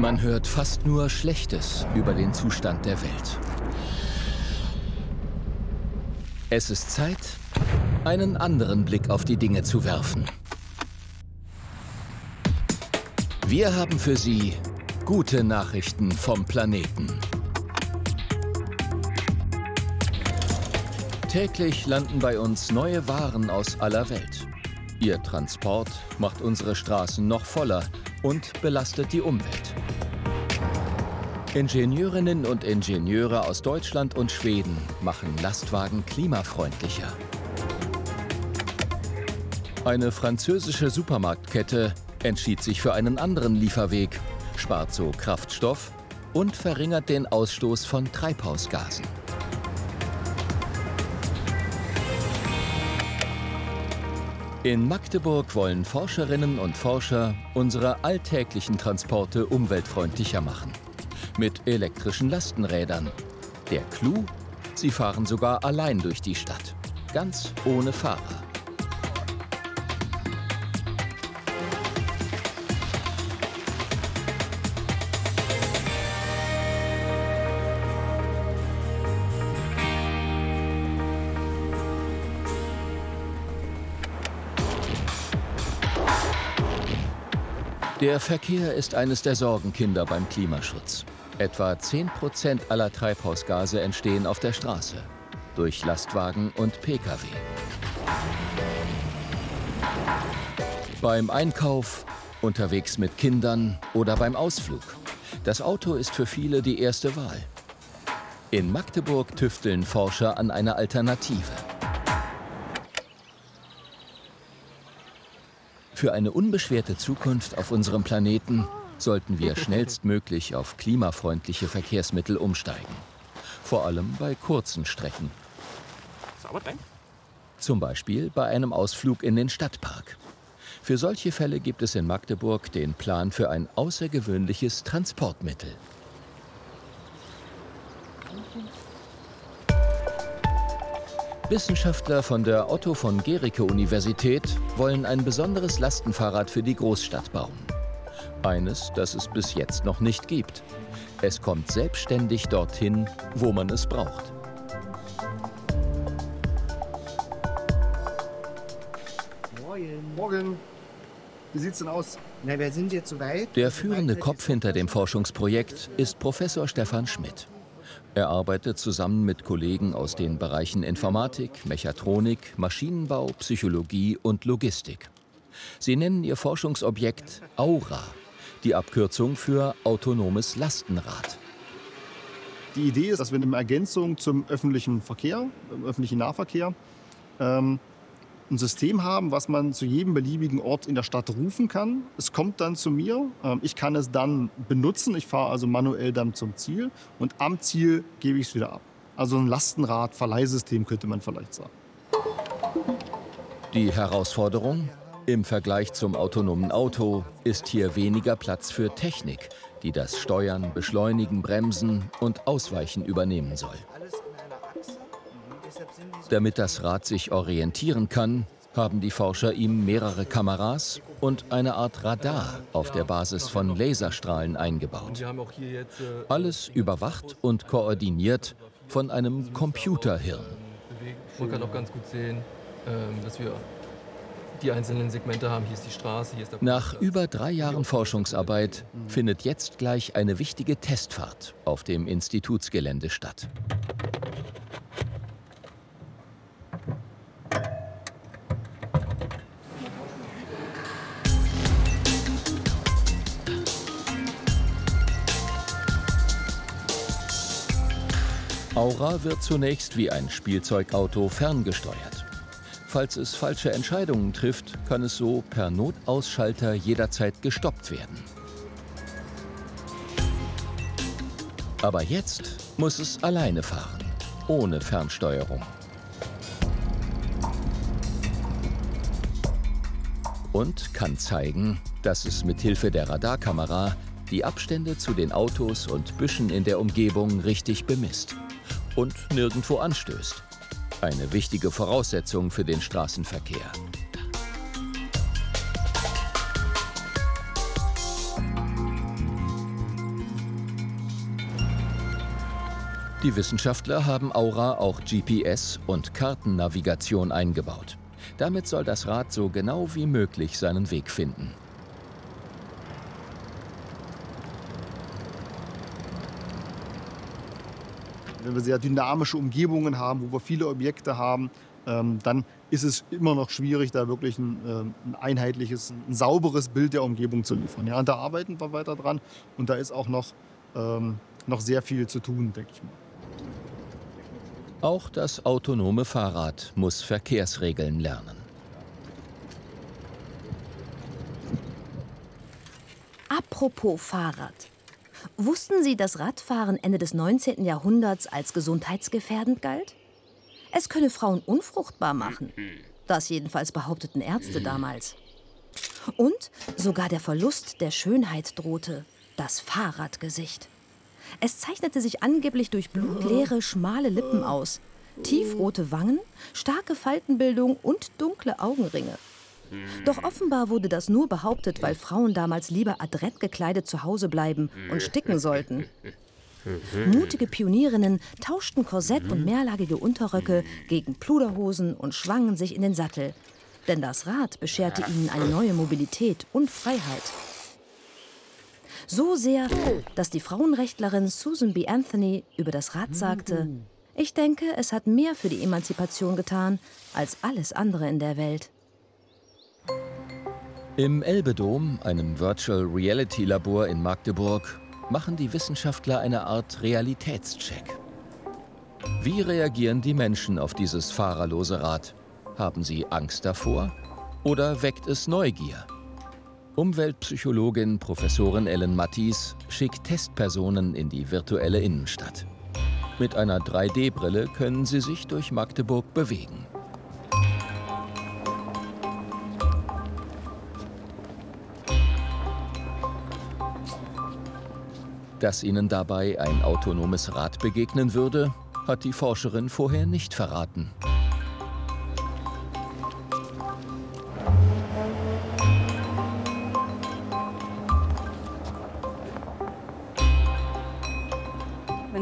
Man hört fast nur Schlechtes über den Zustand der Welt. Es ist Zeit, einen anderen Blick auf die Dinge zu werfen. Wir haben für Sie gute Nachrichten vom Planeten. Täglich landen bei uns neue Waren aus aller Welt. Ihr Transport macht unsere Straßen noch voller und belastet die Umwelt. Ingenieurinnen und Ingenieure aus Deutschland und Schweden machen Lastwagen klimafreundlicher. Eine französische Supermarktkette entschied sich für einen anderen Lieferweg, spart so Kraftstoff und verringert den Ausstoß von Treibhausgasen. In Magdeburg wollen Forscherinnen und Forscher unsere alltäglichen Transporte umweltfreundlicher machen. Mit elektrischen Lastenrädern. Der Clou? Sie fahren sogar allein durch die Stadt. Ganz ohne Fahrer. Der Verkehr ist eines der Sorgenkinder beim Klimaschutz. Etwa 10% aller Treibhausgase entstehen auf der Straße durch Lastwagen und Pkw. Beim Einkauf, unterwegs mit Kindern oder beim Ausflug. Das Auto ist für viele die erste Wahl. In Magdeburg tüfteln Forscher an einer Alternative. Für eine unbeschwerte Zukunft auf unserem Planeten sollten wir schnellstmöglich auf klimafreundliche Verkehrsmittel umsteigen. Vor allem bei kurzen Strecken. Zum Beispiel bei einem Ausflug in den Stadtpark. Für solche Fälle gibt es in Magdeburg den Plan für ein außergewöhnliches Transportmittel. Wissenschaftler von der Otto von Gericke Universität wollen ein besonderes Lastenfahrrad für die Großstadt bauen. Eines, das es bis jetzt noch nicht gibt. Es kommt selbstständig dorthin, wo man es braucht. Morgen. Morgen. Wie sieht's denn aus? Na, wir sind jetzt soweit. Der führende Kopf hinter dem Forschungsprojekt ist Professor Stefan Schmidt. Er arbeitet zusammen mit Kollegen aus den Bereichen Informatik, Mechatronik, Maschinenbau, Psychologie und Logistik. Sie nennen ihr Forschungsobjekt Aura, die Abkürzung für autonomes Lastenrad. Die Idee ist, dass wir eine Ergänzung zum öffentlichen Verkehr, öffentlichen Nahverkehr, ähm, ein System haben, was man zu jedem beliebigen Ort in der Stadt rufen kann. Es kommt dann zu mir, ähm, ich kann es dann benutzen, ich fahre also manuell dann zum Ziel und am Ziel gebe ich es wieder ab. Also ein Lastenrad-Verleihsystem könnte man vielleicht sagen. Die Herausforderung? Im Vergleich zum autonomen Auto ist hier weniger Platz für Technik, die das Steuern, Beschleunigen, Bremsen und Ausweichen übernehmen soll. Damit das Rad sich orientieren kann, haben die Forscher ihm mehrere Kameras und eine Art Radar auf der Basis von Laserstrahlen eingebaut. Alles überwacht und koordiniert von einem Computerhirn. Man kann auch ganz gut sehen, ähm, dass wir die einzelnen Segmente haben. Hier ist die Straße, hier ist der Nach über drei Jahren Forschungsarbeit findet jetzt gleich eine wichtige Testfahrt auf dem Institutsgelände statt. Aura wird zunächst wie ein Spielzeugauto ferngesteuert. Falls es falsche Entscheidungen trifft, kann es so per Notausschalter jederzeit gestoppt werden. Aber jetzt muss es alleine fahren, ohne Fernsteuerung. Und kann zeigen, dass es mit Hilfe der Radarkamera die Abstände zu den Autos und Büschen in der Umgebung richtig bemisst und nirgendwo anstößt. Eine wichtige Voraussetzung für den Straßenverkehr. Die Wissenschaftler haben Aura auch GPS und Kartennavigation eingebaut. Damit soll das Rad so genau wie möglich seinen Weg finden. Wenn wir sehr dynamische Umgebungen haben, wo wir viele Objekte haben, ähm, dann ist es immer noch schwierig, da wirklich ein, äh, ein einheitliches, ein sauberes Bild der Umgebung zu liefern. Ja, und da arbeiten wir weiter dran und da ist auch noch, ähm, noch sehr viel zu tun, denke ich mal. Auch das autonome Fahrrad muss Verkehrsregeln lernen. Apropos Fahrrad. Wussten Sie, dass Radfahren Ende des 19. Jahrhunderts als gesundheitsgefährdend galt? Es könne Frauen unfruchtbar machen. Das jedenfalls behaupteten Ärzte damals. Und sogar der Verlust der Schönheit drohte. Das Fahrradgesicht. Es zeichnete sich angeblich durch blutleere, schmale Lippen aus, tiefrote Wangen, starke Faltenbildung und dunkle Augenringe. Doch offenbar wurde das nur behauptet, weil Frauen damals lieber adrett gekleidet zu Hause bleiben und sticken sollten. Mutige Pionierinnen tauschten Korsett und mehrlagige Unterröcke gegen Pluderhosen und schwangen sich in den Sattel. Denn das Rad bescherte ihnen eine neue Mobilität und Freiheit. So sehr, dass die Frauenrechtlerin Susan B. Anthony über das Rad sagte, ich denke, es hat mehr für die Emanzipation getan als alles andere in der Welt. Im Elbedom, einem Virtual Reality Labor in Magdeburg, machen die Wissenschaftler eine Art Realitätscheck. Wie reagieren die Menschen auf dieses fahrerlose Rad? Haben sie Angst davor oder weckt es Neugier? Umweltpsychologin Professorin Ellen Mattis schickt Testpersonen in die virtuelle Innenstadt. Mit einer 3D-Brille können sie sich durch Magdeburg bewegen. Dass ihnen dabei ein autonomes Rad begegnen würde, hat die Forscherin vorher nicht verraten.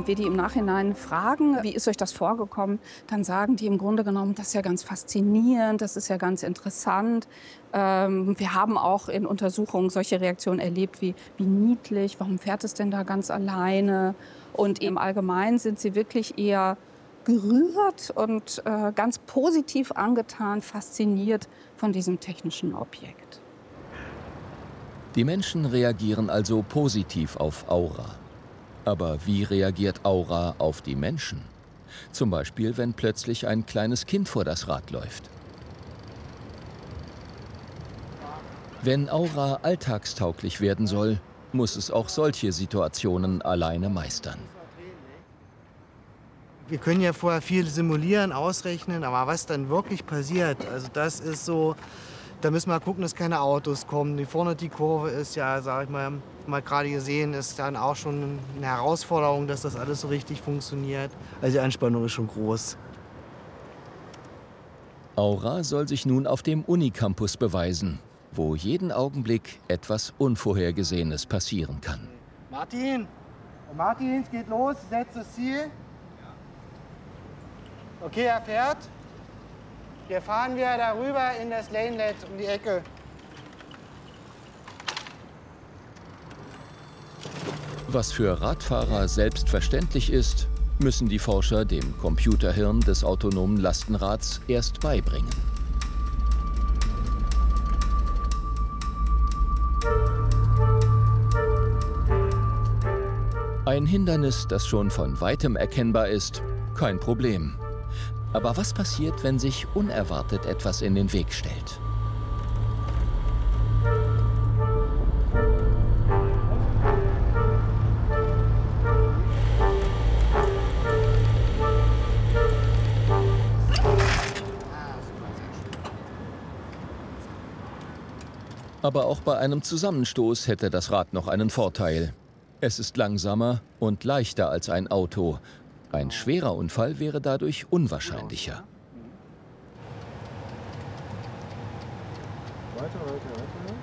Wir die im Nachhinein fragen, wie ist euch das vorgekommen, dann sagen die im Grunde genommen, das ist ja ganz faszinierend, das ist ja ganz interessant. Ähm, wir haben auch in Untersuchungen solche Reaktionen erlebt wie, wie niedlich, warum fährt es denn da ganz alleine? Und im Allgemeinen sind sie wirklich eher gerührt und äh, ganz positiv angetan, fasziniert von diesem technischen Objekt. Die Menschen reagieren also positiv auf Aura. Aber wie reagiert Aura auf die Menschen? Zum Beispiel, wenn plötzlich ein kleines Kind vor das Rad läuft. Wenn Aura alltagstauglich werden soll, muss es auch solche Situationen alleine meistern. Wir können ja vorher viel simulieren, ausrechnen, aber was dann wirklich passiert, also das ist so, da müssen wir gucken, dass keine Autos kommen. Die vorne die Kurve ist ja, sag ich mal, mal gerade gesehen, ist dann auch schon eine Herausforderung, dass das alles so richtig funktioniert. Also die Anspannung ist schon groß. Aura soll sich nun auf dem Unicampus beweisen, wo jeden Augenblick etwas Unvorhergesehenes passieren kann. Martin, Martin, es geht los, setzt das Ziel. Okay, er fährt. Wir fahren wieder darüber in das Lanelet um die Ecke. Was für Radfahrer selbstverständlich ist, müssen die Forscher dem Computerhirn des autonomen Lastenrads erst beibringen. Ein Hindernis, das schon von weitem erkennbar ist, kein Problem. Aber was passiert, wenn sich unerwartet etwas in den Weg stellt? Aber auch bei einem Zusammenstoß hätte das Rad noch einen Vorteil. Es ist langsamer und leichter als ein Auto. Ein schwerer Unfall wäre dadurch unwahrscheinlicher. Weiter, weiter, weiter.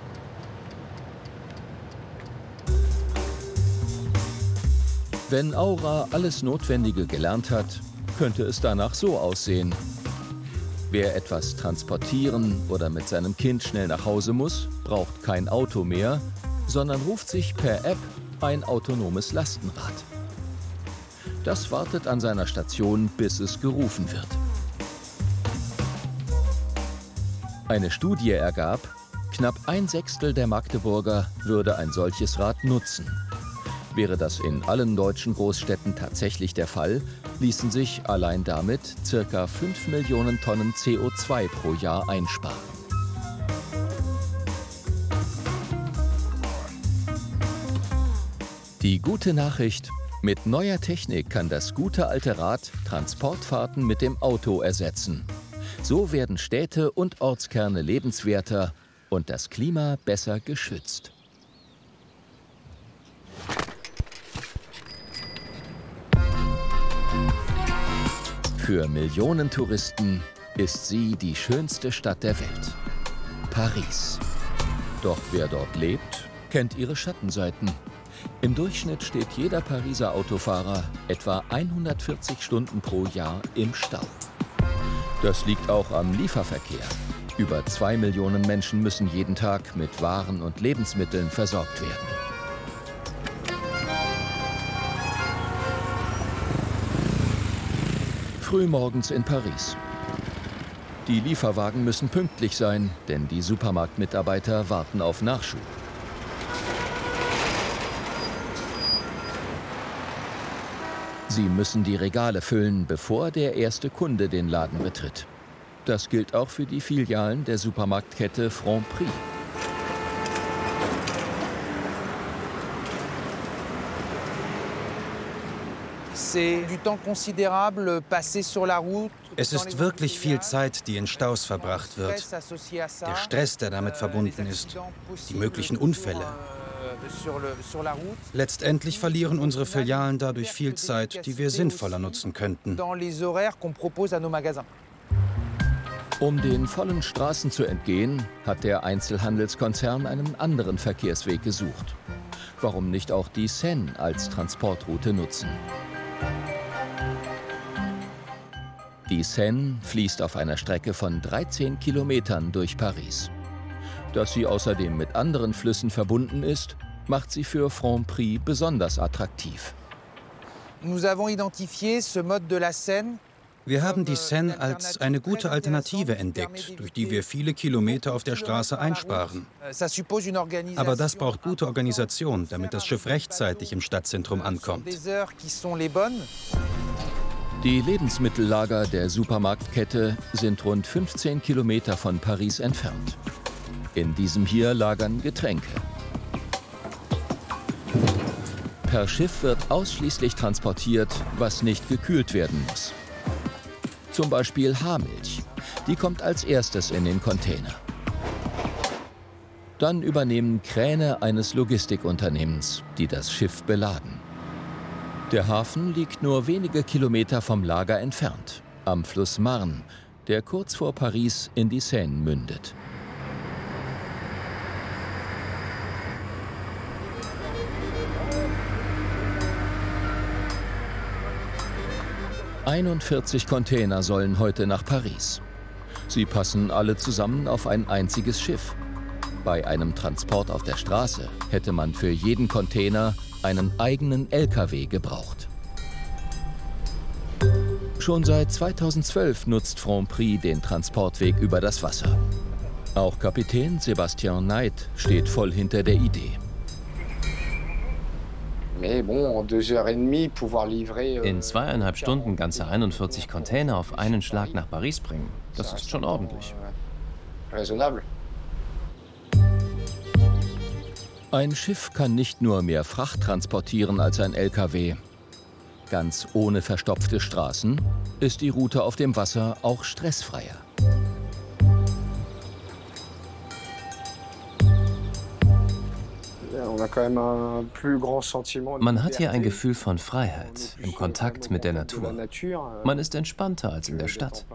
Wenn Aura alles Notwendige gelernt hat, könnte es danach so aussehen. Wer etwas transportieren oder mit seinem Kind schnell nach Hause muss, braucht kein Auto mehr, sondern ruft sich per App ein autonomes Lastenrad. Das wartet an seiner Station, bis es gerufen wird. Eine Studie ergab, knapp ein Sechstel der Magdeburger würde ein solches Rad nutzen. Wäre das in allen deutschen Großstädten tatsächlich der Fall, ließen sich allein damit ca. 5 Millionen Tonnen CO2 pro Jahr einsparen. Die gute Nachricht, mit neuer Technik kann das gute alte Rad Transportfahrten mit dem Auto ersetzen. So werden Städte und Ortskerne lebenswerter und das Klima besser geschützt. Für Millionen Touristen ist sie die schönste Stadt der Welt. Paris. Doch wer dort lebt, kennt ihre Schattenseiten. Im Durchschnitt steht jeder Pariser Autofahrer etwa 140 Stunden pro Jahr im Stau. Das liegt auch am Lieferverkehr. Über zwei Millionen Menschen müssen jeden Tag mit Waren und Lebensmitteln versorgt werden. Frühmorgens in Paris. Die Lieferwagen müssen pünktlich sein, denn die Supermarktmitarbeiter warten auf Nachschub. Sie müssen die Regale füllen, bevor der erste Kunde den Laden betritt. Das gilt auch für die Filialen der Supermarktkette Franprix. Es ist wirklich viel Zeit, die in Staus verbracht wird. Der Stress, der damit verbunden ist, die möglichen Unfälle. Letztendlich verlieren unsere Filialen dadurch viel Zeit, die wir sinnvoller nutzen könnten. Um den vollen Straßen zu entgehen, hat der Einzelhandelskonzern einen anderen Verkehrsweg gesucht. Warum nicht auch die Seine als Transportroute nutzen? Die Seine fließt auf einer Strecke von 13 Kilometern durch Paris. Dass sie außerdem mit anderen Flüssen verbunden ist, macht sie für Franprix besonders attraktiv. Wir haben die Seine als eine gute Alternative entdeckt, durch die wir viele Kilometer auf der Straße einsparen. Aber das braucht gute Organisation, damit das Schiff rechtzeitig im Stadtzentrum ankommt. Die Lebensmittellager der Supermarktkette sind rund 15 Kilometer von Paris entfernt. In diesem hier lagern Getränke. Per Schiff wird ausschließlich transportiert, was nicht gekühlt werden muss. Zum Beispiel Haarmilch. Die kommt als erstes in den Container. Dann übernehmen Kräne eines Logistikunternehmens, die das Schiff beladen. Der Hafen liegt nur wenige Kilometer vom Lager entfernt, am Fluss Marne, der kurz vor Paris in die Seine mündet. 41 Container sollen heute nach Paris. Sie passen alle zusammen auf ein einziges Schiff. Bei einem Transport auf der Straße hätte man für jeden Container einen eigenen LKW gebraucht. Schon seit 2012 nutzt Franprix den Transportweg über das Wasser. Auch Kapitän Sébastien Knight steht voll hinter der Idee. Euh, In zweieinhalb Stunden ganze 41 Container auf einen Schlag nach Paris bringen, das ist schon ordentlich. Ein Schiff kann nicht nur mehr Fracht transportieren als ein LKW. Ganz ohne verstopfte Straßen ist die Route auf dem Wasser auch stressfreier. Man hat hier ein Gefühl von Freiheit, im Kontakt mit der Natur. Man ist entspannter als in der Stadt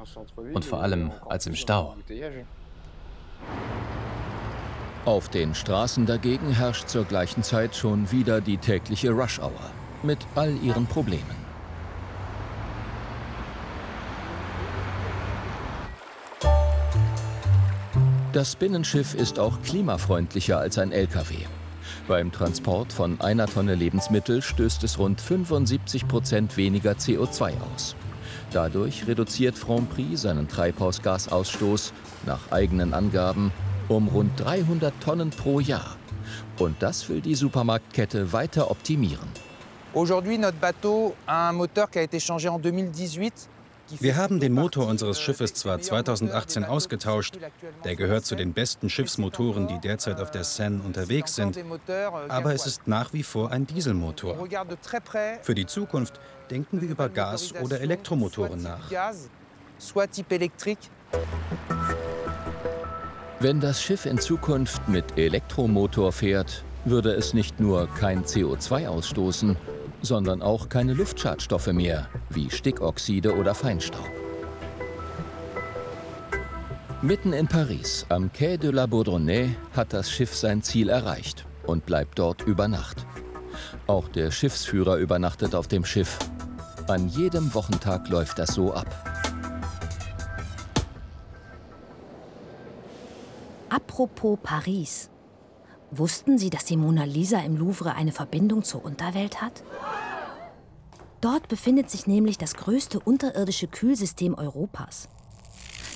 und vor allem als im Stau. Auf den Straßen dagegen herrscht zur gleichen Zeit schon wieder die tägliche Rush-Hour. mit all ihren Problemen. Das Binnenschiff ist auch klimafreundlicher als ein Lkw. Beim Transport von einer Tonne Lebensmittel stößt es rund 75 Prozent weniger CO2 aus. Dadurch reduziert Franprix seinen Treibhausgasausstoß nach eigenen Angaben um rund 300 Tonnen pro Jahr. Und das will die Supermarktkette weiter optimieren. Aujourd'hui, notre bateau a un moteur qui a été changé en 2018 wir haben den Motor unseres Schiffes zwar 2018 ausgetauscht, der gehört zu den besten Schiffsmotoren, die derzeit auf der Seine unterwegs sind, aber es ist nach wie vor ein Dieselmotor. Für die Zukunft denken wir über Gas- oder Elektromotoren nach. Wenn das Schiff in Zukunft mit Elektromotor fährt, würde es nicht nur kein CO2 ausstoßen, sondern auch keine Luftschadstoffe mehr, wie Stickoxide oder Feinstaub. Mitten in Paris, am Quai de la Bourdonnais, hat das Schiff sein Ziel erreicht und bleibt dort über Nacht. Auch der Schiffsführer übernachtet auf dem Schiff. An jedem Wochentag läuft das so ab. Apropos Paris. Wussten Sie, dass die Mona Lisa im Louvre eine Verbindung zur Unterwelt hat? Dort befindet sich nämlich das größte unterirdische Kühlsystem Europas.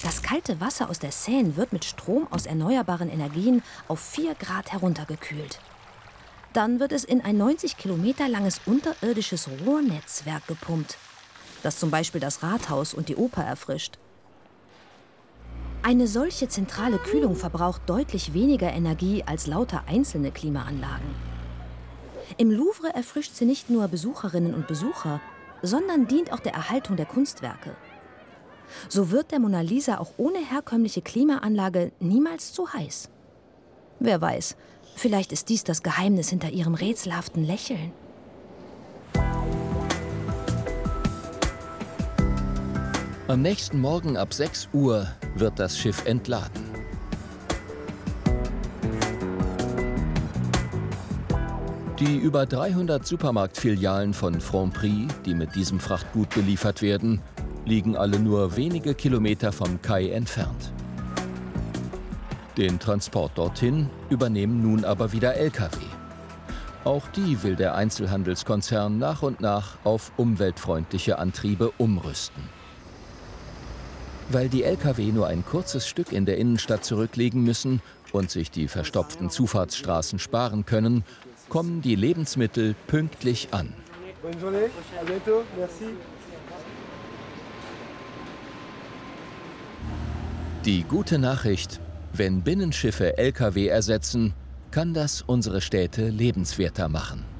Das kalte Wasser aus der Seine wird mit Strom aus erneuerbaren Energien auf 4 Grad heruntergekühlt. Dann wird es in ein 90 Kilometer langes unterirdisches Rohrnetzwerk gepumpt, das zum Beispiel das Rathaus und die Oper erfrischt. Eine solche zentrale Kühlung verbraucht deutlich weniger Energie als lauter einzelne Klimaanlagen. Im Louvre erfrischt sie nicht nur Besucherinnen und Besucher, sondern dient auch der Erhaltung der Kunstwerke. So wird der Mona Lisa auch ohne herkömmliche Klimaanlage niemals zu heiß. Wer weiß, vielleicht ist dies das Geheimnis hinter ihrem rätselhaften Lächeln. Am nächsten Morgen ab 6 Uhr wird das Schiff entladen. Die über 300 Supermarktfilialen von Franprix, die mit diesem Frachtgut beliefert werden, liegen alle nur wenige Kilometer vom Kai entfernt. Den Transport dorthin übernehmen nun aber wieder Lkw. Auch die will der Einzelhandelskonzern nach und nach auf umweltfreundliche Antriebe umrüsten. Weil die Lkw nur ein kurzes Stück in der Innenstadt zurücklegen müssen und sich die verstopften Zufahrtsstraßen sparen können, kommen die Lebensmittel pünktlich an. Die gute Nachricht, wenn Binnenschiffe Lkw ersetzen, kann das unsere Städte lebenswerter machen.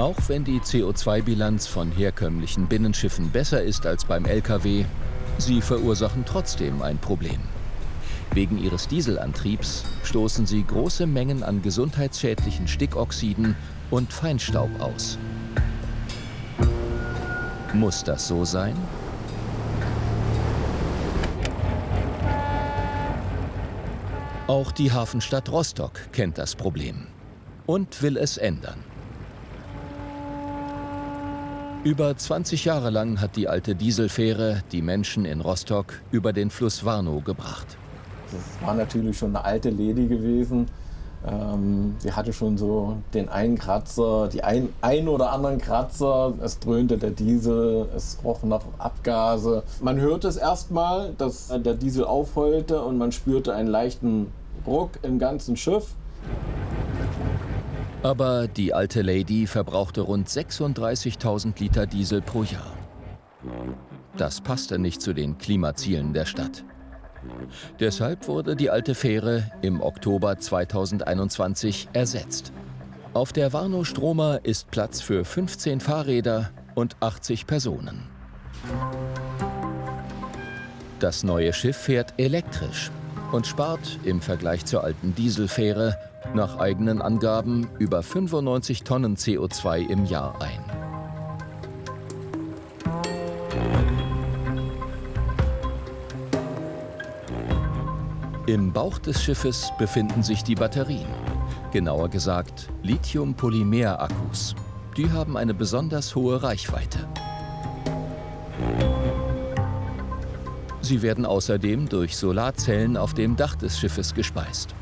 Auch wenn die CO2-Bilanz von herkömmlichen Binnenschiffen besser ist als beim Lkw, sie verursachen trotzdem ein Problem. Wegen ihres Dieselantriebs stoßen sie große Mengen an gesundheitsschädlichen Stickoxiden und Feinstaub aus. Muss das so sein? Auch die Hafenstadt Rostock kennt das Problem und will es ändern. Über 20 Jahre lang hat die alte Dieselfähre die Menschen in Rostock über den Fluss Warnow gebracht. Das war natürlich schon eine alte Lady gewesen. Ähm, sie hatte schon so den einen Kratzer, die ein, ein oder anderen Kratzer. Es dröhnte der Diesel, es roch nach Abgase. Man hörte es erstmal, dass der Diesel aufheulte und man spürte einen leichten Ruck im ganzen Schiff. Aber die alte Lady verbrauchte rund 36.000 Liter Diesel pro Jahr. Das passte nicht zu den Klimazielen der Stadt. Deshalb wurde die alte Fähre im Oktober 2021 ersetzt. Auf der Warnow Stromer ist Platz für 15 Fahrräder und 80 Personen. Das neue Schiff fährt elektrisch und spart im Vergleich zur alten Dieselfähre nach eigenen Angaben über 95 Tonnen CO2 im Jahr ein. Im Bauch des Schiffes befinden sich die Batterien, genauer gesagt Lithium-Polymer-Akkus. Die haben eine besonders hohe Reichweite. Sie werden außerdem durch Solarzellen auf dem Dach des Schiffes gespeist.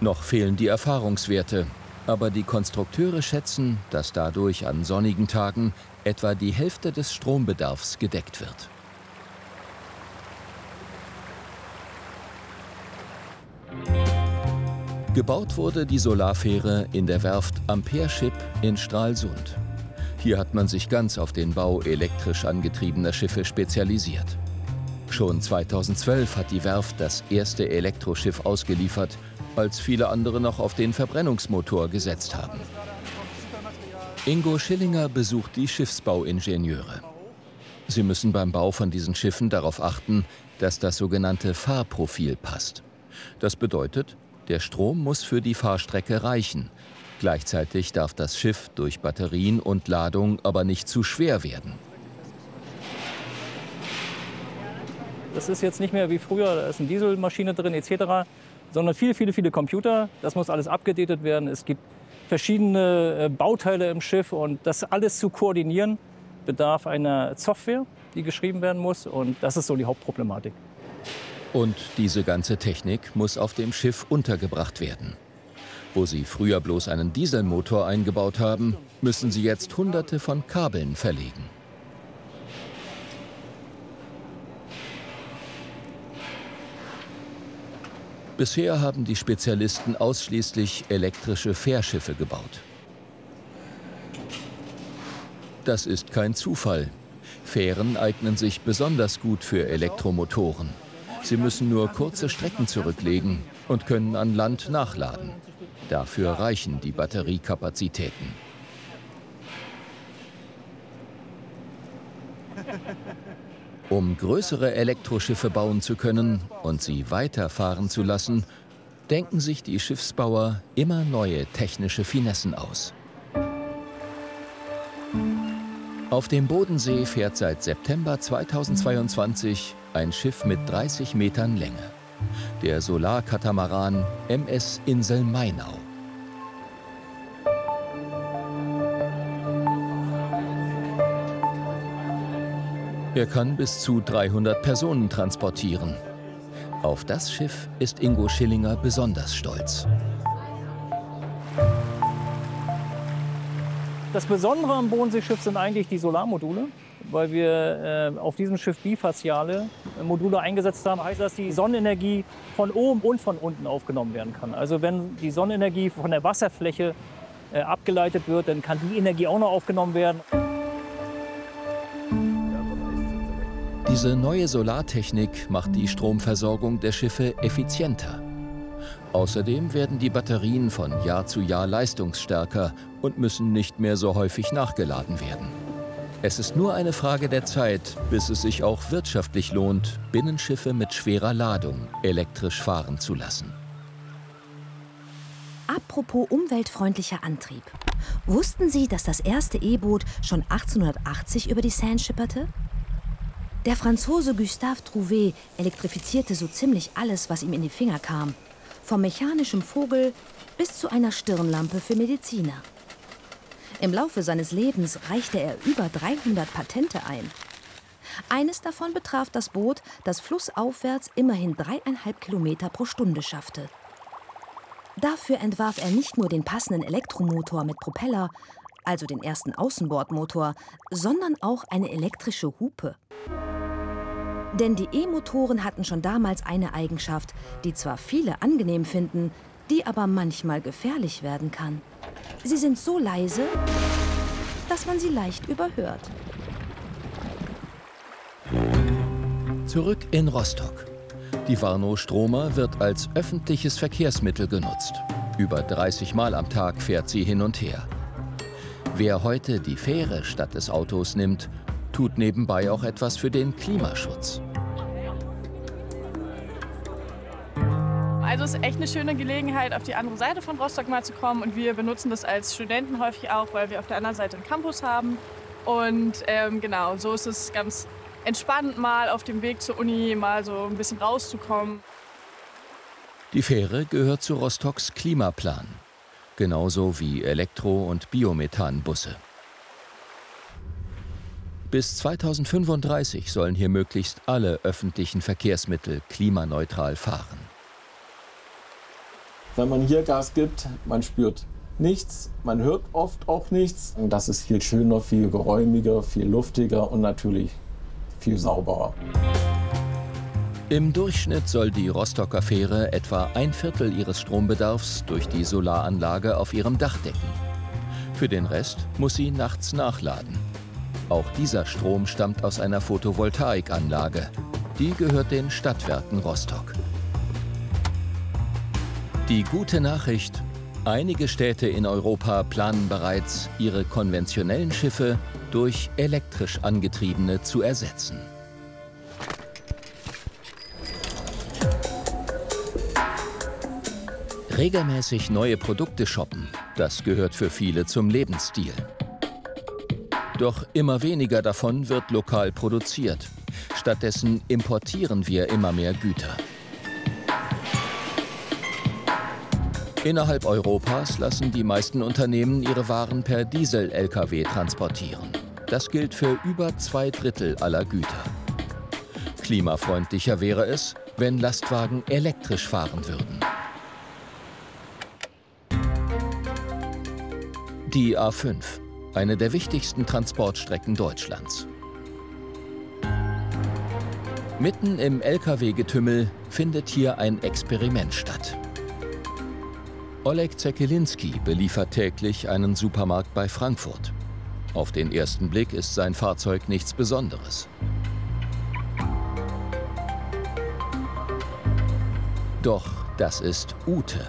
Noch fehlen die Erfahrungswerte, aber die Konstrukteure schätzen, dass dadurch an sonnigen Tagen etwa die Hälfte des Strombedarfs gedeckt wird. Gebaut wurde die Solarfähre in der Werft Ampere-Ship in Stralsund. Hier hat man sich ganz auf den Bau elektrisch angetriebener Schiffe spezialisiert. Schon 2012 hat die Werft das erste Elektroschiff ausgeliefert, als viele andere noch auf den Verbrennungsmotor gesetzt haben. Ingo Schillinger besucht die Schiffsbauingenieure. Sie müssen beim Bau von diesen Schiffen darauf achten, dass das sogenannte Fahrprofil passt. Das bedeutet, der Strom muss für die Fahrstrecke reichen. Gleichzeitig darf das Schiff durch Batterien und Ladung aber nicht zu schwer werden. Das ist jetzt nicht mehr wie früher, da ist eine Dieselmaschine drin etc., sondern viele, viele, viele Computer. Das muss alles abgedatet werden. Es gibt verschiedene äh, Bauteile im Schiff und das alles zu koordinieren bedarf einer Software, die geschrieben werden muss und das ist so die Hauptproblematik. Und diese ganze Technik muss auf dem Schiff untergebracht werden. Wo sie früher bloß einen Dieselmotor eingebaut haben, müssen sie jetzt hunderte von Kabeln verlegen. Bisher haben die Spezialisten ausschließlich elektrische Fährschiffe gebaut. Das ist kein Zufall. Fähren eignen sich besonders gut für Elektromotoren. Sie müssen nur kurze Strecken zurücklegen und können an Land nachladen. Dafür reichen die Batteriekapazitäten. Um größere Elektroschiffe bauen zu können und sie weiterfahren zu lassen, denken sich die Schiffsbauer immer neue technische Finessen aus. Auf dem Bodensee fährt seit September 2022 ein Schiff mit 30 Metern Länge. Der Solarkatamaran MS Insel Mainau. Er kann bis zu 300 Personen transportieren. Auf das Schiff ist Ingo Schillinger besonders stolz. Das Besondere am Bodenseeschiff sind eigentlich die Solarmodule weil wir äh, auf diesem Schiff bifaciale äh, Module eingesetzt haben, heißt das, dass die Sonnenenergie von oben und von unten aufgenommen werden kann. Also wenn die Sonnenenergie von der Wasserfläche äh, abgeleitet wird, dann kann die Energie auch noch aufgenommen werden. Diese neue Solartechnik macht die Stromversorgung der Schiffe effizienter. Außerdem werden die Batterien von Jahr zu Jahr leistungsstärker und müssen nicht mehr so häufig nachgeladen werden. Es ist nur eine Frage der Zeit, bis es sich auch wirtschaftlich lohnt, Binnenschiffe mit schwerer Ladung elektrisch fahren zu lassen. Apropos umweltfreundlicher Antrieb. Wussten Sie, dass das erste E-Boot schon 1880 über die Seine schipperte? Der Franzose Gustave Trouvé elektrifizierte so ziemlich alles, was ihm in die Finger kam. Vom mechanischen Vogel bis zu einer Stirnlampe für Mediziner. Im Laufe seines Lebens reichte er über 300 Patente ein. Eines davon betraf das Boot, das flussaufwärts immerhin dreieinhalb Kilometer pro Stunde schaffte. Dafür entwarf er nicht nur den passenden Elektromotor mit Propeller, also den ersten Außenbordmotor, sondern auch eine elektrische Hupe. Denn die E-Motoren hatten schon damals eine Eigenschaft, die zwar viele angenehm finden, die aber manchmal gefährlich werden kann. Sie sind so leise, dass man sie leicht überhört. Zurück in Rostock. Die Warnow-Stromer wird als öffentliches Verkehrsmittel genutzt. Über 30 Mal am Tag fährt sie hin und her. Wer heute die Fähre statt des Autos nimmt, tut nebenbei auch etwas für den Klimaschutz. Also es ist echt eine schöne Gelegenheit, auf die andere Seite von Rostock mal zu kommen. Und wir benutzen das als Studenten häufig auch, weil wir auf der anderen Seite einen Campus haben. Und ähm, genau, so ist es ganz entspannt, mal auf dem Weg zur Uni mal so ein bisschen rauszukommen. Die Fähre gehört zu Rostocks Klimaplan, genauso wie Elektro- und Biomethanbusse. Bis 2035 sollen hier möglichst alle öffentlichen Verkehrsmittel klimaneutral fahren. Wenn man hier Gas gibt, man spürt nichts, man hört oft auch nichts. Und das ist viel schöner, viel geräumiger, viel luftiger und natürlich viel sauberer. Im Durchschnitt soll die Rostocker Fähre etwa ein Viertel ihres Strombedarfs durch die Solaranlage auf ihrem Dach decken. Für den Rest muss sie nachts nachladen. Auch dieser Strom stammt aus einer Photovoltaikanlage. Die gehört den Stadtwerken Rostock. Die gute Nachricht, einige Städte in Europa planen bereits, ihre konventionellen Schiffe durch elektrisch angetriebene zu ersetzen. Regelmäßig neue Produkte shoppen, das gehört für viele zum Lebensstil. Doch immer weniger davon wird lokal produziert. Stattdessen importieren wir immer mehr Güter. Innerhalb Europas lassen die meisten Unternehmen ihre Waren per Diesel-Lkw transportieren. Das gilt für über zwei Drittel aller Güter. Klimafreundlicher wäre es, wenn Lastwagen elektrisch fahren würden. Die A5 eine der wichtigsten Transportstrecken Deutschlands. Mitten im Lkw-Getümmel findet hier ein Experiment statt. Oleg Zekelinski beliefert täglich einen Supermarkt bei Frankfurt. Auf den ersten Blick ist sein Fahrzeug nichts Besonderes. Doch das ist Ute.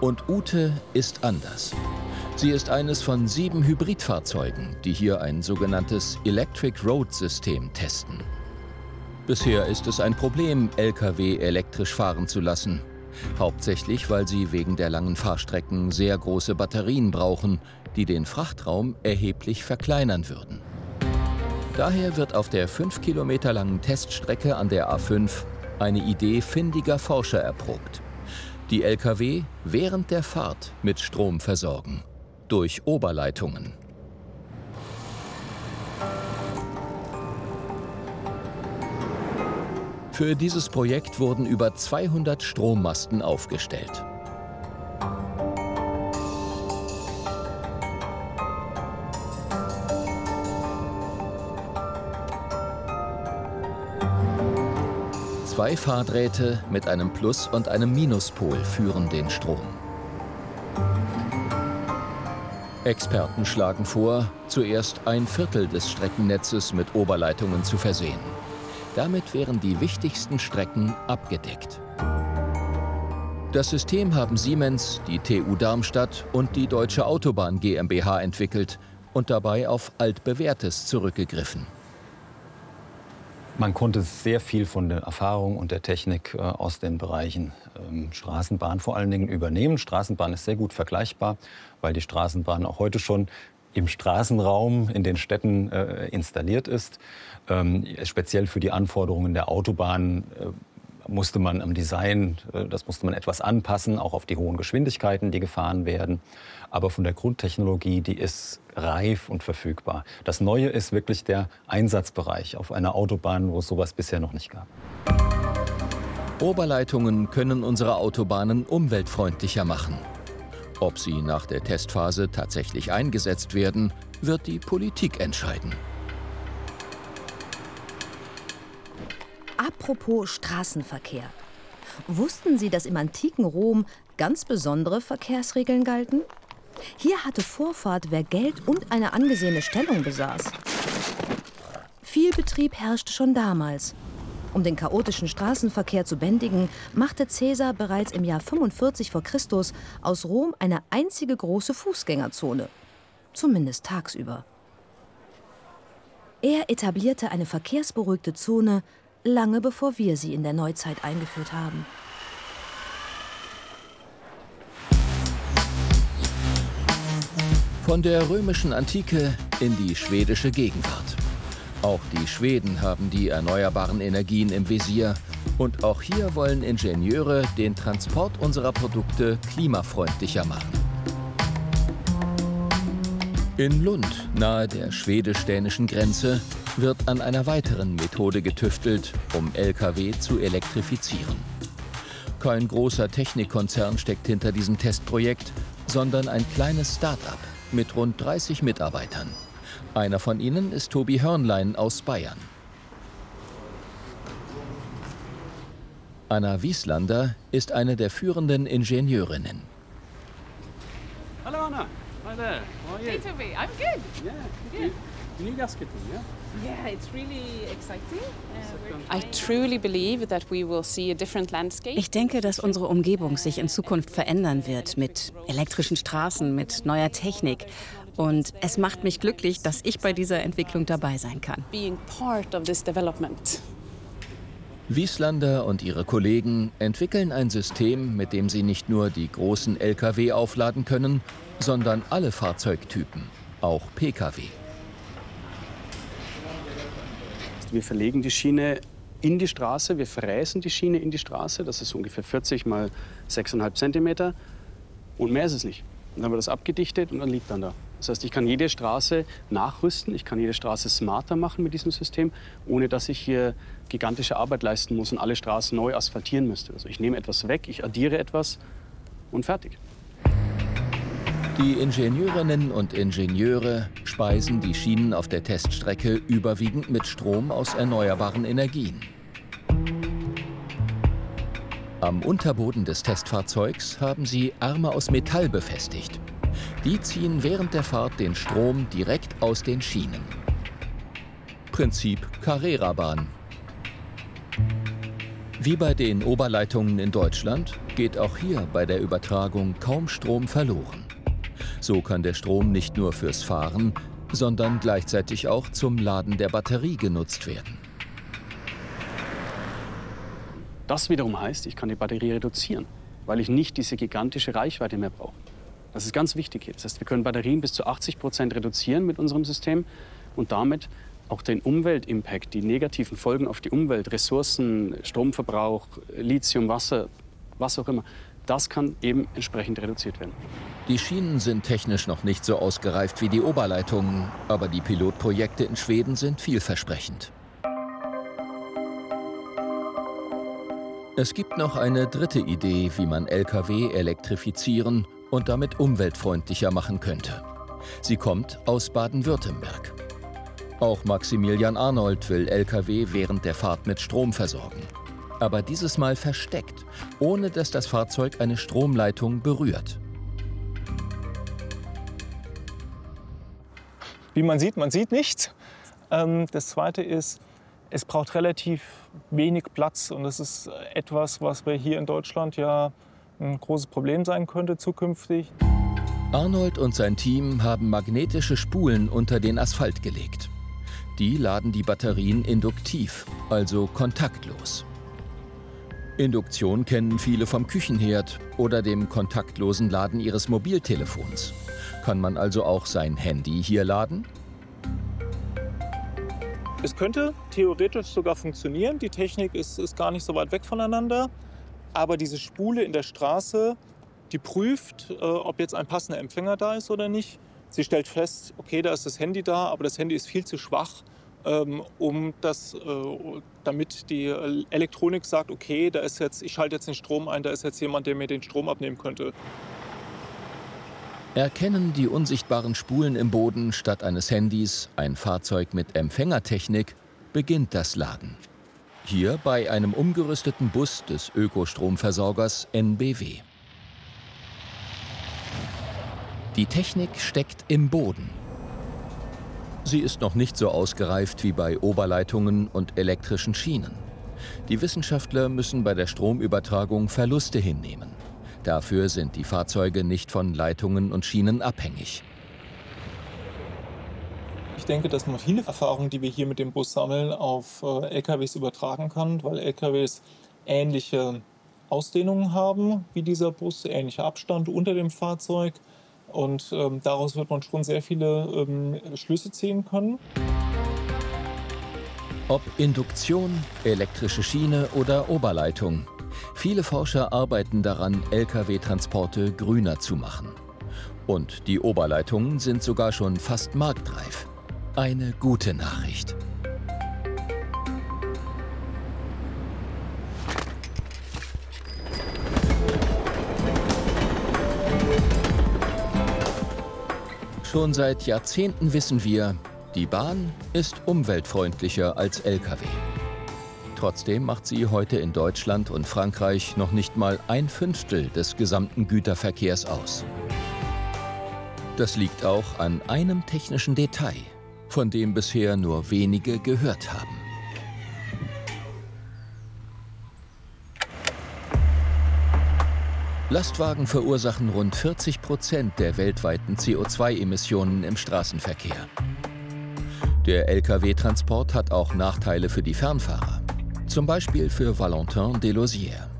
Und Ute ist anders. Sie ist eines von sieben Hybridfahrzeugen, die hier ein sogenanntes Electric Road System testen. Bisher ist es ein Problem, Lkw elektrisch fahren zu lassen. Hauptsächlich, weil sie wegen der langen Fahrstrecken sehr große Batterien brauchen, die den Frachtraum erheblich verkleinern würden. Daher wird auf der 5 Kilometer langen Teststrecke an der A5 eine Idee findiger Forscher erprobt. Die Lkw während der Fahrt mit Strom versorgen durch Oberleitungen. Für dieses Projekt wurden über 200 Strommasten aufgestellt. Zwei Fahrdrähte mit einem Plus- und einem Minuspol führen den Strom. Experten schlagen vor, zuerst ein Viertel des Streckennetzes mit Oberleitungen zu versehen. Damit wären die wichtigsten Strecken abgedeckt. Das System haben Siemens, die TU Darmstadt und die Deutsche Autobahn GmbH entwickelt und dabei auf altbewährtes zurückgegriffen. Man konnte sehr viel von der Erfahrung und der Technik äh, aus den Bereichen ähm, Straßenbahn vor allen Dingen übernehmen. Straßenbahn ist sehr gut vergleichbar, weil die Straßenbahn auch heute schon im Straßenraum in den Städten äh, installiert ist. Ähm, speziell für die Anforderungen der Autobahn äh, musste man am Design, das musste man etwas anpassen, auch auf die hohen Geschwindigkeiten, die gefahren werden. Aber von der Grundtechnologie, die ist reif und verfügbar. Das Neue ist wirklich der Einsatzbereich auf einer Autobahn, wo es sowas bisher noch nicht gab. Oberleitungen können unsere Autobahnen umweltfreundlicher machen. Ob sie nach der Testphase tatsächlich eingesetzt werden, wird die Politik entscheiden. Apropos Straßenverkehr. Wussten Sie, dass im antiken Rom ganz besondere Verkehrsregeln galten? Hier hatte Vorfahrt, wer Geld und eine angesehene Stellung besaß. Viel Betrieb herrschte schon damals. Um den chaotischen Straßenverkehr zu bändigen, machte Caesar bereits im Jahr 45 v. Chr. aus Rom eine einzige große Fußgängerzone. Zumindest tagsüber. Er etablierte eine verkehrsberuhigte Zone, lange bevor wir sie in der Neuzeit eingeführt haben. Von der römischen Antike in die schwedische Gegenwart. Auch die Schweden haben die erneuerbaren Energien im Visier Und auch hier wollen Ingenieure den Transport unserer Produkte klimafreundlicher machen. In Lund, nahe der schwedisch-dänischen Grenze, wird an einer weiteren Methode getüftelt, um Lkw zu elektrifizieren. Kein großer Technikkonzern steckt hinter diesem Testprojekt, sondern ein kleines Start-up mit rund 30 Mitarbeitern. Einer von ihnen ist Tobi Hörnlein aus Bayern. Anna Wieslander ist eine der führenden Ingenieurinnen. Hallo Anna. Hi there. How are you? Hey Toby, I'm good. Yeah. Good. You need us getting, yeah? Yeah, it's really exciting. Uh, I truly believe that we will see a different landscape. Ich denke, dass unsere Umgebung sich in Zukunft verändern wird mit elektrischen Straßen, mit neuer Technik. Und es macht mich glücklich, dass ich bei dieser Entwicklung dabei sein kann. Being part of this development. Wieslander und ihre Kollegen entwickeln ein System, mit dem sie nicht nur die großen Lkw aufladen können, sondern alle Fahrzeugtypen, auch Pkw. Wir verlegen die Schiene in die Straße, wir fräsen die Schiene in die Straße, das ist ungefähr 40 mal 6,5 Zentimeter und mehr ist es nicht. Dann haben wir das abgedichtet und dann liegt dann da. Das heißt, ich kann jede Straße nachrüsten, ich kann jede Straße smarter machen mit diesem System, ohne dass ich hier gigantische Arbeit leisten muss und alle Straßen neu asphaltieren müsste. Also ich nehme etwas weg, ich addiere etwas und fertig. Die Ingenieurinnen und Ingenieure speisen die Schienen auf der Teststrecke überwiegend mit Strom aus erneuerbaren Energien. Am Unterboden des Testfahrzeugs haben sie Arme aus Metall befestigt. Die ziehen während der Fahrt den Strom direkt aus den Schienen. Prinzip Carrera-Bahn. Wie bei den Oberleitungen in Deutschland geht auch hier bei der Übertragung kaum Strom verloren. So kann der Strom nicht nur fürs Fahren, sondern gleichzeitig auch zum Laden der Batterie genutzt werden. Das wiederum heißt, ich kann die Batterie reduzieren, weil ich nicht diese gigantische Reichweite mehr brauche. Das ist ganz wichtig hier. Das heißt, wir können Batterien bis zu 80 Prozent reduzieren mit unserem System und damit auch den Umweltimpact, die negativen Folgen auf die Umwelt, Ressourcen, Stromverbrauch, Lithium, Wasser, was auch immer, das kann eben entsprechend reduziert werden. Die Schienen sind technisch noch nicht so ausgereift wie die Oberleitungen, aber die Pilotprojekte in Schweden sind vielversprechend. Es gibt noch eine dritte Idee, wie man Lkw elektrifizieren und damit umweltfreundlicher machen könnte. Sie kommt aus Baden-Württemberg. Auch Maximilian Arnold will Lkw während der Fahrt mit Strom versorgen. Aber dieses Mal versteckt, ohne dass das Fahrzeug eine Stromleitung berührt. Wie man sieht, man sieht nichts. Ähm, das Zweite ist, es braucht relativ wenig Platz und das ist etwas, was wir hier in Deutschland ja ein großes Problem sein könnte zukünftig. Arnold und sein Team haben magnetische Spulen unter den Asphalt gelegt. Die laden die Batterien induktiv, also kontaktlos. Induktion kennen viele vom Küchenherd oder dem kontaktlosen Laden ihres Mobiltelefons. Kann man also auch sein Handy hier laden? Es könnte theoretisch sogar funktionieren. Die Technik ist, ist gar nicht so weit weg voneinander. Aber diese Spule in der Straße, die prüft, äh, ob jetzt ein passender Empfänger da ist oder nicht. Sie stellt fest, okay, da ist das Handy da, aber das Handy ist viel zu schwach, um das, äh, damit die Elektronik sagt, okay, da ist jetzt, ich schalte jetzt den Strom ein, da ist jetzt jemand, der mir den Strom abnehmen könnte. Erkennen die unsichtbaren Spulen im Boden statt eines Handys ein Fahrzeug mit Empfängertechnik, beginnt das Laden. Hier bei einem umgerüsteten Bus des Ökostromversorgers NBW. Die Technik steckt im Boden. Sie ist noch nicht so ausgereift wie bei Oberleitungen und elektrischen Schienen. Die Wissenschaftler müssen bei der Stromübertragung Verluste hinnehmen. Dafür sind die Fahrzeuge nicht von Leitungen und Schienen abhängig. Ich denke, dass man viele Erfahrungen, die wir hier mit dem Bus sammeln, auf äh, LKWs übertragen kann, weil LKWs ähnliche Ausdehnungen haben wie dieser Bus, ähnlicher Abstand unter dem Fahrzeug. Und ähm, daraus wird man schon sehr viele ähm, Schlüsse ziehen können. Ob Induktion, elektrische Schiene oder Oberleitung. Viele Forscher arbeiten daran, Lkw-Transporte grüner zu machen. Und die Oberleitungen sind sogar schon fast marktreif. Eine gute Nachricht. Schon seit Jahrzehnten wissen wir, die Bahn ist umweltfreundlicher als Lkw. Trotzdem macht sie heute in Deutschland und Frankreich noch nicht mal ein Fünftel des gesamten Güterverkehrs aus. Das liegt auch an einem technischen Detail, von dem bisher nur wenige gehört haben. Lastwagen verursachen rund 40 Prozent der weltweiten CO2-Emissionen im Straßenverkehr. Der Lkw-Transport hat auch Nachteile für die Fernfahrer, zum Beispiel für Valentin Delosier.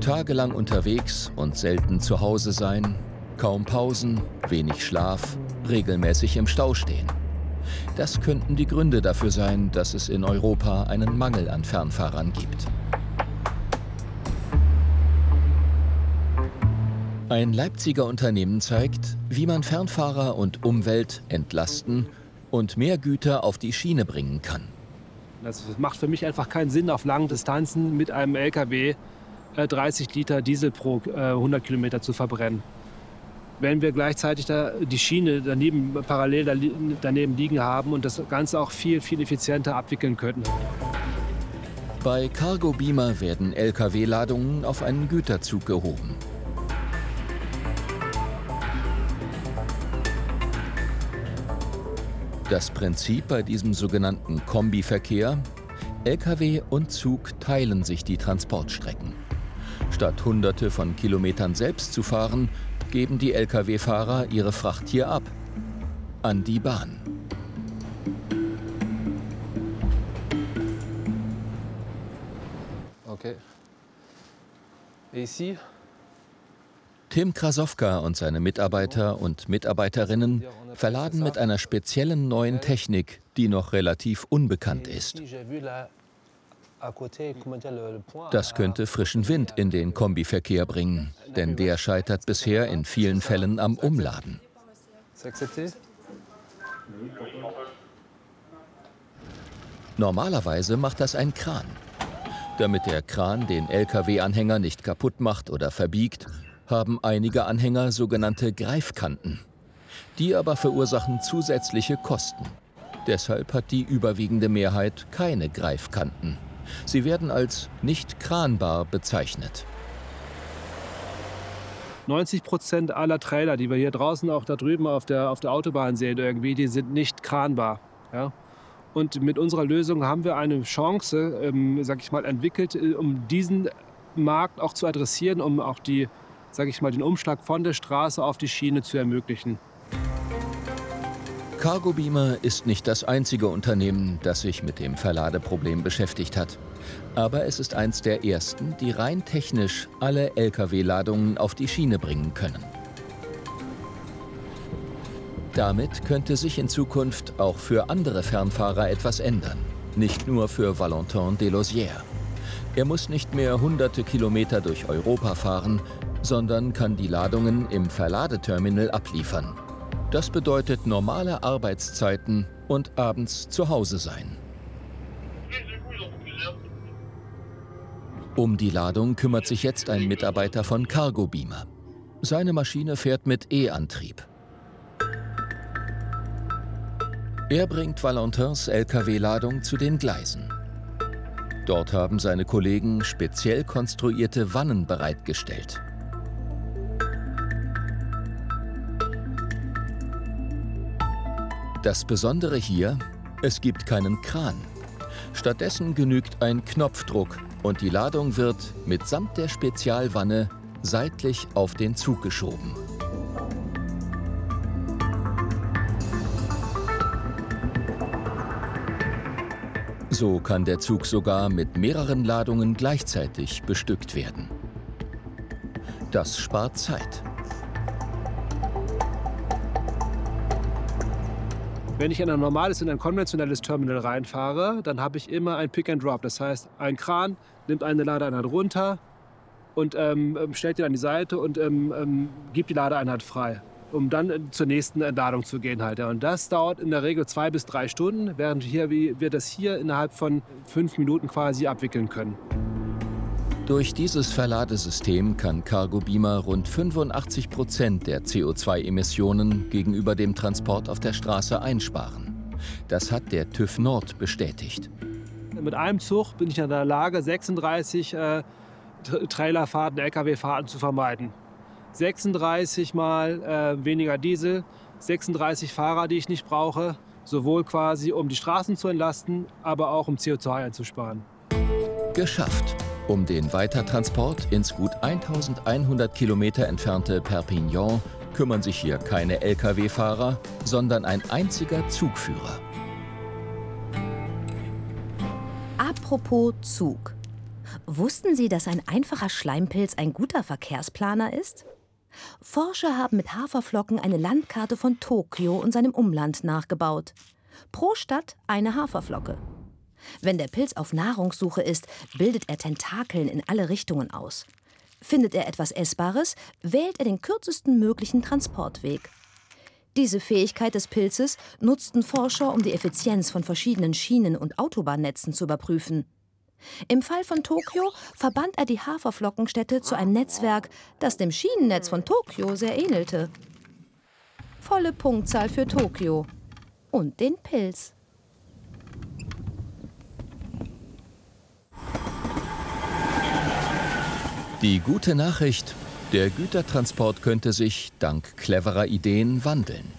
Tagelang unterwegs und selten zu Hause sein, kaum Pausen, wenig Schlaf, regelmäßig im Stau stehen. Das könnten die Gründe dafür sein, dass es in Europa einen Mangel an Fernfahrern gibt. Ein Leipziger Unternehmen zeigt, wie man Fernfahrer und Umwelt entlasten und mehr Güter auf die Schiene bringen kann. Das macht für mich einfach keinen Sinn, auf langen Distanzen mit einem LKW 30 äh, Liter Diesel pro 100 äh, Kilometer zu verbrennen wenn wir gleichzeitig da die Schiene daneben, parallel daneben liegen haben und das Ganze auch viel, viel effizienter abwickeln könnten. Bei Cargo Beamer werden Lkw-Ladungen auf einen Güterzug gehoben. Das Prinzip bei diesem sogenannten Kombiverkehr, Lkw und Zug teilen sich die Transportstrecken. Statt hunderte von Kilometern selbst zu fahren, geben die Lkw-Fahrer ihre Fracht hier ab. An die Bahn. Okay. AC. Tim Krasowka und seine Mitarbeiter und Mitarbeiterinnen verladen mit einer speziellen neuen Technik, die noch relativ unbekannt ist. Das könnte frischen Wind in den Kombiverkehr bringen, denn der scheitert bisher in vielen Fällen am Umladen. Normalerweise macht das ein Kran. Damit der Kran den Lkw-Anhänger nicht kaputt macht oder verbiegt, haben einige Anhänger sogenannte Greifkanten. Die aber verursachen zusätzliche Kosten. Deshalb hat die überwiegende Mehrheit keine Greifkanten. Sie werden als nicht kranbar bezeichnet. 90 Prozent aller Trailer, die wir hier draußen auch da drüben auf der, auf der Autobahn sehen, irgendwie, die sind nicht kranbar. Ja? Und mit unserer Lösung haben wir eine Chance, ähm, sag ich mal, entwickelt, äh, um diesen Markt auch zu adressieren, um auch die, sag ich mal, den Umschlag von der Straße auf die Schiene zu ermöglichen. Cargo Beamer ist nicht das einzige Unternehmen, das sich mit dem Verladeproblem beschäftigt hat. Aber es ist eins der ersten, die rein technisch alle Lkw-Ladungen auf die Schiene bringen können. Damit könnte sich in Zukunft auch für andere Fernfahrer etwas ändern. Nicht nur für Valentin Delosier. Er muss nicht mehr hunderte Kilometer durch Europa fahren, sondern kann die Ladungen im Verladeterminal abliefern. Das bedeutet normale Arbeitszeiten und abends zu Hause sein. Um die Ladung kümmert sich jetzt ein Mitarbeiter von Cargo Beamer. Seine Maschine fährt mit E-Antrieb. Er bringt Valentins Lkw-Ladung zu den Gleisen. Dort haben seine Kollegen speziell konstruierte Wannen bereitgestellt. Das Besondere hier, es gibt keinen Kran. Stattdessen genügt ein Knopfdruck und die Ladung wird mitsamt der Spezialwanne seitlich auf den Zug geschoben. So kann der Zug sogar mit mehreren Ladungen gleichzeitig bestückt werden. Das spart Zeit. Wenn ich in ein normales, in ein konventionelles Terminal reinfahre, dann habe ich immer ein Pick and Drop. Das heißt, ein Kran nimmt eine Ladeeinheit runter und ähm, ähm stellt die an die Seite und ähm, ähm, gibt die Ladeeinheit frei, um dann äh, zur nächsten Entladung zu gehen. Halt. Und das dauert in der Regel zwei bis drei Stunden, während hier, wir das hier innerhalb von fünf Minuten quasi abwickeln können. Durch dieses Verladesystem kann Cargo Beamer rund 85 Prozent der CO2-Emissionen gegenüber dem Transport auf der Straße einsparen. Das hat der TÜV Nord bestätigt. Mit einem Zug bin ich in der Lage, 36 äh, Trailerfahrten, Lkw-Fahrten zu vermeiden. 36 mal äh, weniger Diesel, 36 Fahrer, die ich nicht brauche, sowohl quasi um die Straßen zu entlasten, aber auch um CO2 einzusparen. Geschafft. Um den Weitertransport ins gut 1100 Kilometer entfernte Perpignan kümmern sich hier keine Lkw-Fahrer, sondern ein einziger Zugführer. Apropos Zug. Wussten Sie, dass ein einfacher Schleimpilz ein guter Verkehrsplaner ist? Forscher haben mit Haferflocken eine Landkarte von Tokio und seinem Umland nachgebaut. Pro Stadt eine Haferflocke. Wenn der Pilz auf Nahrungssuche ist, bildet er Tentakeln in alle Richtungen aus. Findet er etwas Essbares, wählt er den kürzesten möglichen Transportweg. Diese Fähigkeit des Pilzes nutzten Forscher, um die Effizienz von verschiedenen Schienen- und Autobahnnetzen zu überprüfen. Im Fall von Tokio verband er die Haferflockenstädte zu einem Netzwerk, das dem Schienennetz von Tokio sehr ähnelte. Volle Punktzahl für Tokio. Und den Pilz. Die gute Nachricht, der Gütertransport könnte sich, dank cleverer Ideen, wandeln.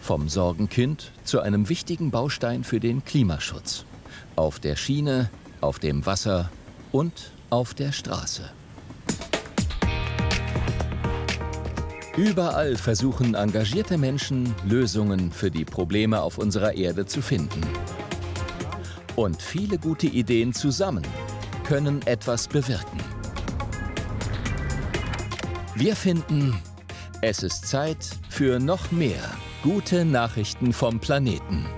Vom Sorgenkind zu einem wichtigen Baustein für den Klimaschutz. Auf der Schiene, auf dem Wasser und auf der Straße. Überall versuchen engagierte Menschen, Lösungen für die Probleme auf unserer Erde zu finden. Und viele gute Ideen zusammen können etwas bewirken. Wir finden, es ist Zeit für noch mehr gute Nachrichten vom Planeten.